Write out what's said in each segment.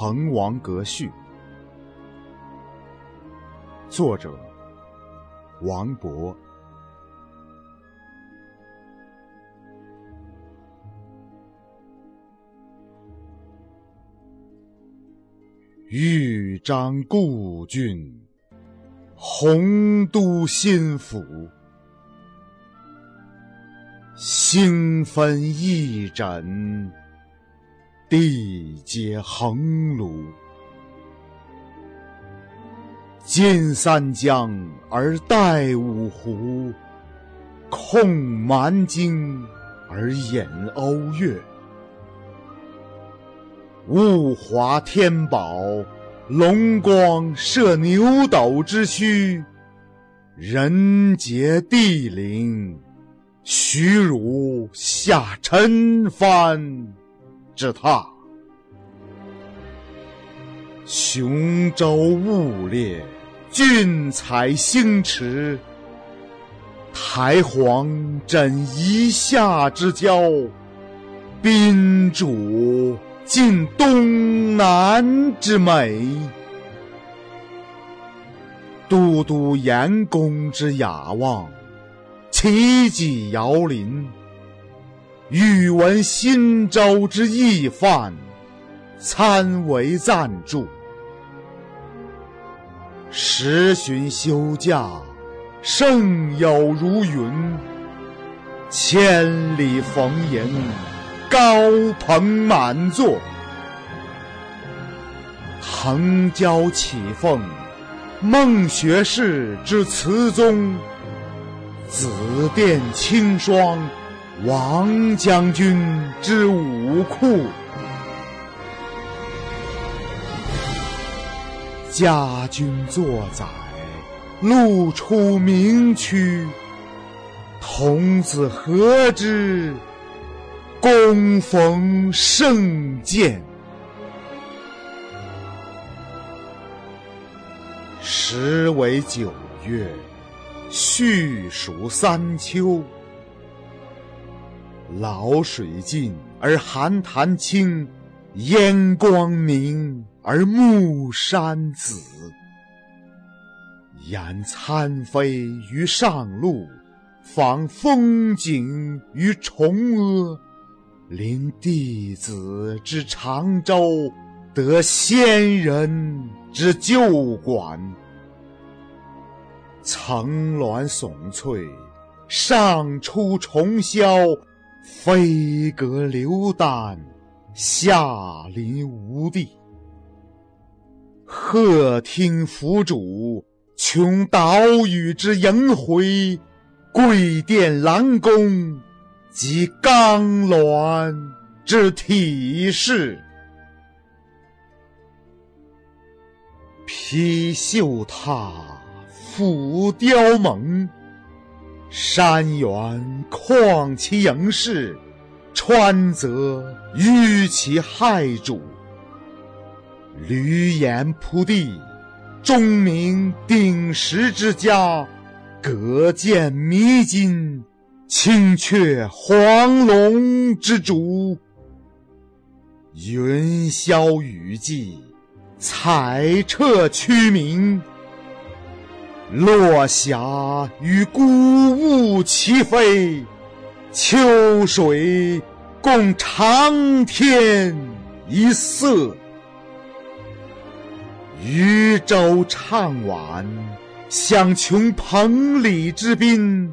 滕王阁序》，作者王勃。豫章故郡，洪都新府。星分翼轸，地接衡庐。襟三江而带五湖，控蛮荆而掩瓯越。物华天宝，龙光射牛斗之墟；人杰地灵。虚如下陈蕃之榻，雄州雾列，俊采星驰。台隍枕夷夏之交，宾主尽东南之美。都督阎公之雅望。齐己遥临，欲闻新州之义范，参为赞助。时旬休假，胜友如云。千里逢迎，高朋满座。腾蛟起凤，孟学士之词宗。紫殿青霜，王将军之武库；家君作宰，路出名区。童子何知，恭逢圣饯。时为九月。序属三秋，潦水尽而寒潭清，烟光明而暮山紫。言参飞于上路，访风景于崇阿。临帝子之长洲，得仙人之旧馆。层峦耸翠，上出重霄；飞阁流丹，下临无地。鹤听凫渚，穷岛屿之萦回；桂殿兰宫，及冈峦之体势。披绣闼。俯雕甍，山原旷其盈视，川泽纡其骇瞩。闾阎扑地，钟鸣鼎食之家；阁建弥津，青雀黄龙之主。云霄雨霁，彩彻区明。落霞与孤鹜齐飞，秋水共长天一色。渔舟唱晚，响穷彭蠡之滨；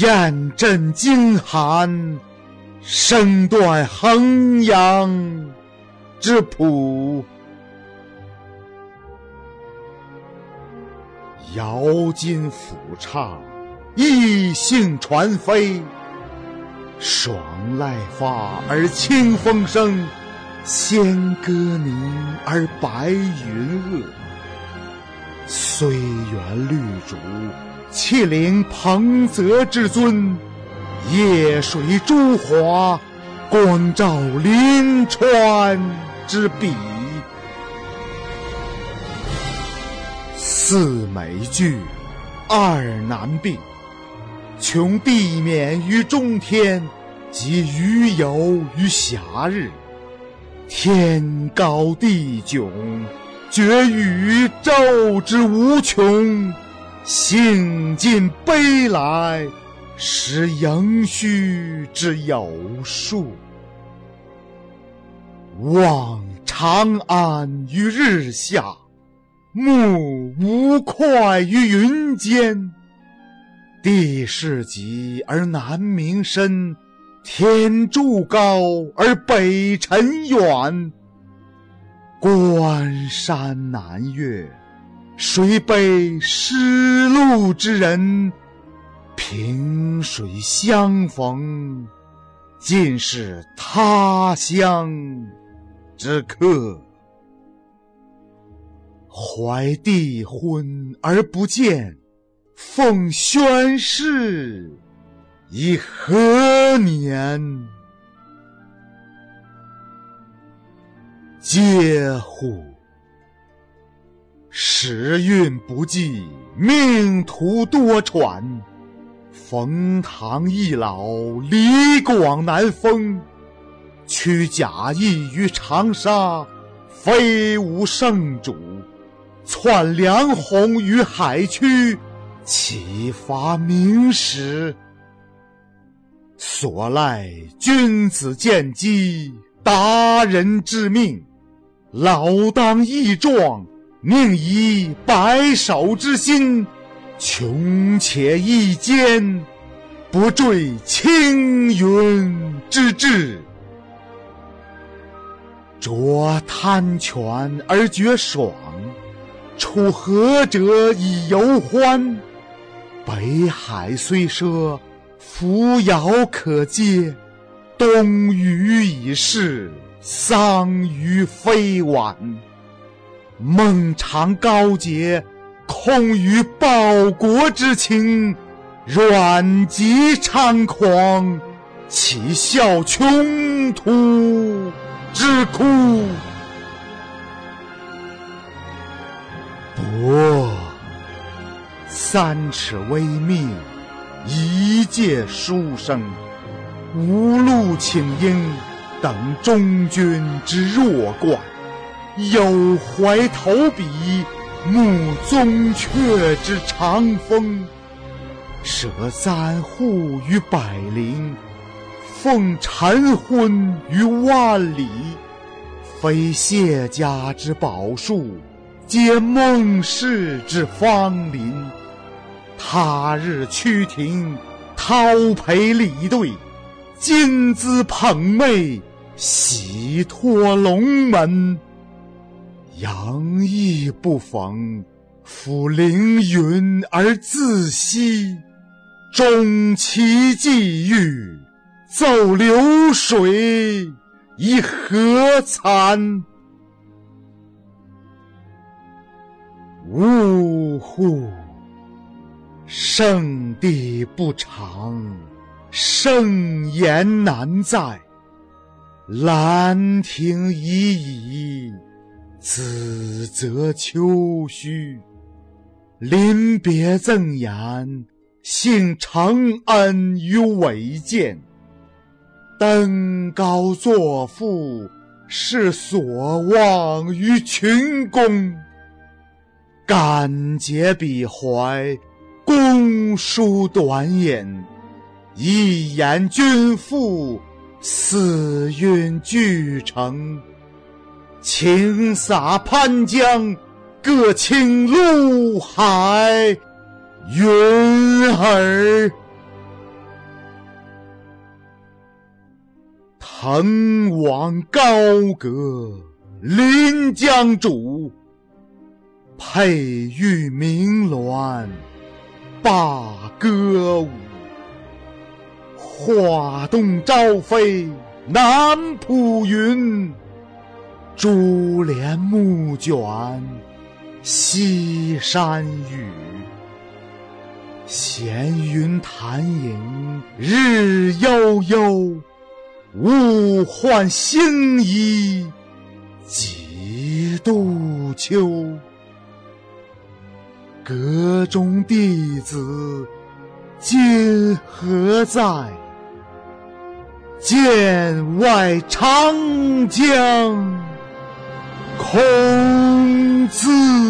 雁阵惊寒，声断衡阳之浦。瑶金抚唱，逸兴传飞。爽籁发而清风生，仙歌凝而白云遏。虽园绿竹，气凌彭泽之尊；夜水朱华，光照临川之笔。四美具，二难并。穷地免于中天，及余游于暇日。天高地迥，绝宇宙之无穷。兴尽悲来，识盈虚之有数。望长安于日下，目无快于云间。地势极而南溟深，天柱高而北辰远。关山难越，谁悲失路之人？萍水相逢，尽是他乡之客。怀帝昏而不见。奉宣室，以何年？嗟乎！时运不济，命途多舛。冯唐易老，李广难封。屈贾谊于长沙，非无圣主；窜梁鸿于海曲。启发明史，所赖君子见机，达人致命。老当益壮，宁以白首之心，穷且益坚，不坠青云之志。濯贪泉而觉爽，处涸辙以犹欢。北海虽赊，扶摇可接；东隅已逝，桑榆非晚。孟尝高洁，空余报国之情；阮籍猖狂，岂效穷途之苦？我。三尺微命，一介书生，无路请缨，等终军之弱冠；有怀投笔，慕宗悫之长风。舍簪笏于百龄，奉晨昏于万里。非谢家之宝树，皆孟氏之芳邻。他日趋庭，叨陪鲤对；金姿捧袂，喜托龙门。杨意不逢，抚凌云而自惜；终其际遇，奏流水以何惭？呜呼！圣地不长，盛筵难在。兰亭已矣，梓泽秋虚。临别赠言，幸承恩于伟饯。登高作赋，是所望于群公。感竭彼怀。公书短引，一言均赋，四韵俱成。请洒潘江，各倾陆海云儿。滕王高阁临江渚，佩玉鸣鸾。罢歌舞，画栋朝飞南浦云，珠帘暮卷西山雨。闲云潭影日悠悠，物换星移几度秋。阁中弟子今何在？剑外长江空自。